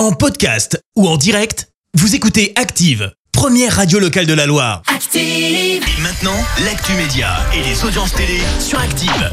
En podcast ou en direct, vous écoutez Active, première radio locale de la Loire. Active. Et maintenant, l'actu média et les audiences télé sur Active.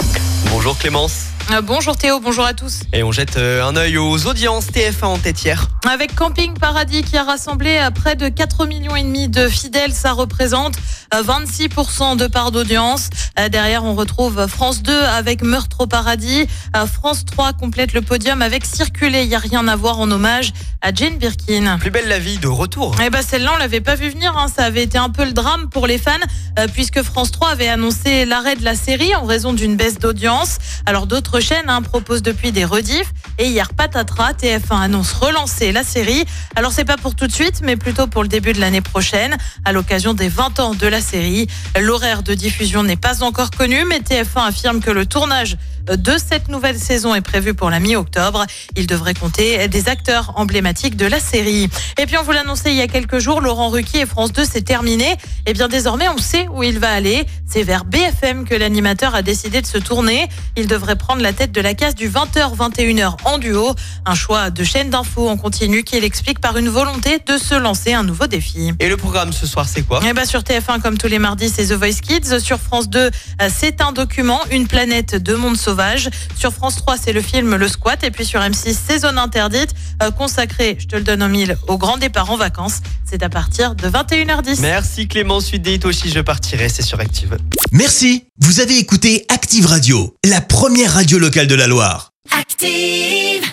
Bonjour Clémence. Euh, bonjour Théo, bonjour à tous. Et on jette euh, un œil aux audiences TF1 en tête hier. Avec Camping Paradis qui a rassemblé euh, près de 4 millions et demi de fidèles, ça représente euh, 26% de part d'audience. Euh, Derrière, on retrouve France 2 avec Meurtre au paradis. Euh, France 3 complète le podium avec Circuler, il y a rien à voir en hommage à Jane Birkin. Plus belle la vie de retour. Eh ben celle-là, on l'avait pas vu venir. hein. Ça avait été un peu le drame pour les fans, euh, puisque France 3 avait annoncé l'arrêt de la série en raison d'une baisse d'audience. Alors d'autres chaînes hein, proposent depuis des rediffs. Et hier, patatras, TF1 annonce relancer la série. Alors c'est pas pour tout de suite, mais plutôt pour le début de l'année prochaine, à l'occasion des 20 ans de la série. L'horaire de diffusion n'est pas encore connu, mais TF1 affirme que le tournage de cette nouvelle saison est prévu pour la mi-octobre. Il devrait compter des acteurs emblématiques de la série. Et puis on vous l'annonçait il y a quelques jours, Laurent Ruquier et France 2 c'est terminé. Et bien désormais on sait où il va aller. C'est vers BFM que l'animateur a décidé de se tourner. Il devrait prendre la tête de la case du 20h-21h en duo. Un choix de chaîne d'infos en continu qui l'explique par une volonté de se lancer un nouveau défi. Et le programme ce soir, c'est quoi? Eh ben sur TF1, comme tous les mardis, c'est The Voice Kids. Sur France 2, euh, c'est un document, Une planète de monde sauvage. Sur France 3, c'est le film Le Squat. Et puis sur M6, c'est Zone Interdite, euh, consacré, je te le donne en mille, au grand départ en vacances. C'est à partir de 21h10. Merci Clémence, suite des Hitoshi, je partirai, c'est sur Active. Merci, vous avez écouté Active Radio, la première radio locale de la Loire. Active.